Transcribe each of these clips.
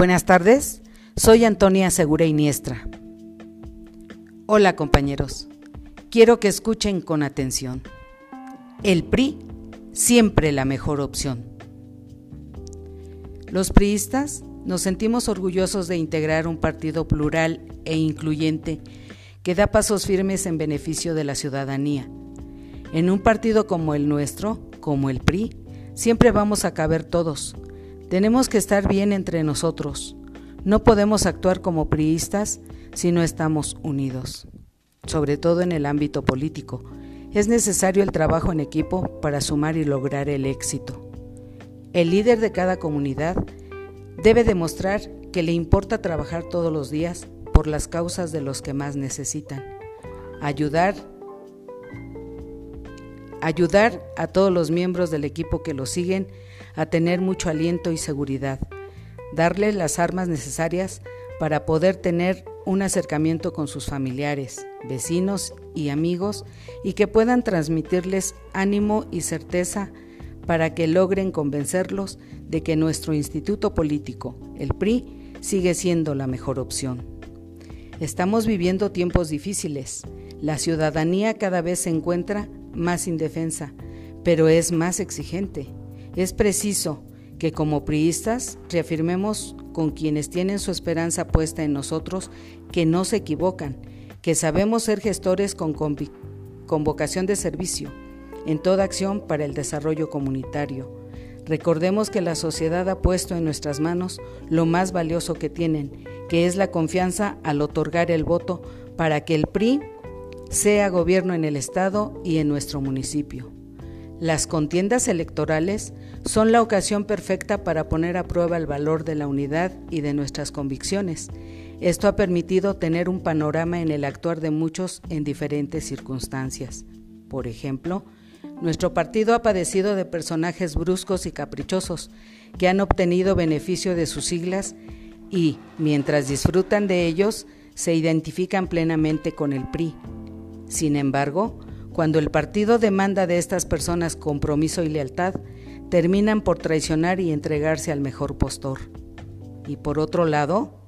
Buenas tardes, soy Antonia Segura Iniestra. Hola compañeros, quiero que escuchen con atención. El PRI, siempre la mejor opción. Los priistas nos sentimos orgullosos de integrar un partido plural e incluyente que da pasos firmes en beneficio de la ciudadanía. En un partido como el nuestro, como el PRI, siempre vamos a caber todos. Tenemos que estar bien entre nosotros. No podemos actuar como priistas si no estamos unidos, sobre todo en el ámbito político. Es necesario el trabajo en equipo para sumar y lograr el éxito. El líder de cada comunidad debe demostrar que le importa trabajar todos los días por las causas de los que más necesitan. Ayudar ayudar a todos los miembros del equipo que lo siguen a tener mucho aliento y seguridad, darles las armas necesarias para poder tener un acercamiento con sus familiares, vecinos y amigos y que puedan transmitirles ánimo y certeza para que logren convencerlos de que nuestro instituto político, el PRI, sigue siendo la mejor opción. Estamos viviendo tiempos difíciles. La ciudadanía cada vez se encuentra más indefensa, pero es más exigente. Es preciso que como priistas reafirmemos con quienes tienen su esperanza puesta en nosotros que no se equivocan, que sabemos ser gestores con, vocación de servicio en toda acción para el desarrollo comunitario. Recordemos que la sociedad ha puesto en nuestras manos lo más valioso que tienen, que es la confianza al otorgar el voto para que el PRI sea gobierno en el Estado y en nuestro municipio. Las contiendas electorales son la ocasión perfecta para poner a prueba el valor de la unidad y de nuestras convicciones. Esto ha permitido tener un panorama en el actuar de muchos en diferentes circunstancias. Por ejemplo, nuestro partido ha padecido de personajes bruscos y caprichosos que han obtenido beneficio de sus siglas y, mientras disfrutan de ellos, se identifican plenamente con el PRI. Sin embargo, cuando el partido demanda de estas personas compromiso y lealtad, terminan por traicionar y entregarse al mejor postor. Y por otro lado,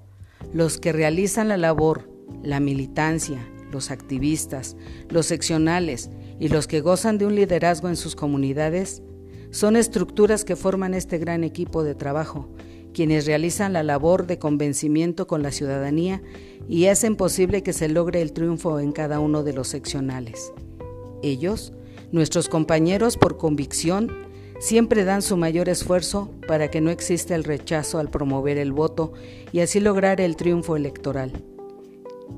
los que realizan la labor, la militancia, los activistas, los seccionales y los que gozan de un liderazgo en sus comunidades, son estructuras que forman este gran equipo de trabajo, quienes realizan la labor de convencimiento con la ciudadanía y hacen posible que se logre el triunfo en cada uno de los seccionales. Ellos, nuestros compañeros por convicción, siempre dan su mayor esfuerzo para que no exista el rechazo al promover el voto y así lograr el triunfo electoral.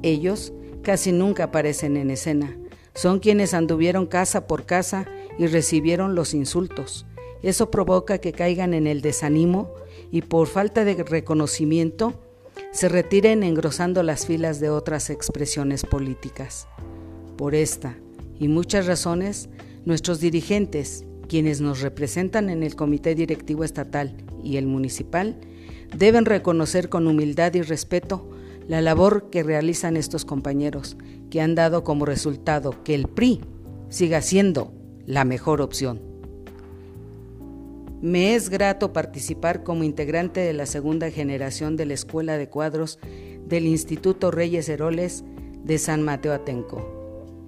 Ellos casi nunca aparecen en escena, son quienes anduvieron casa por casa y recibieron los insultos. Eso provoca que caigan en el desánimo y por falta de reconocimiento se retiren engrosando las filas de otras expresiones políticas. Por esta y muchas razones, nuestros dirigentes, quienes nos representan en el Comité Directivo Estatal y el Municipal, deben reconocer con humildad y respeto la labor que realizan estos compañeros, que han dado como resultado que el PRI siga siendo la mejor opción. Me es grato participar como integrante de la segunda generación de la Escuela de Cuadros del Instituto Reyes Heroles de San Mateo Atenco.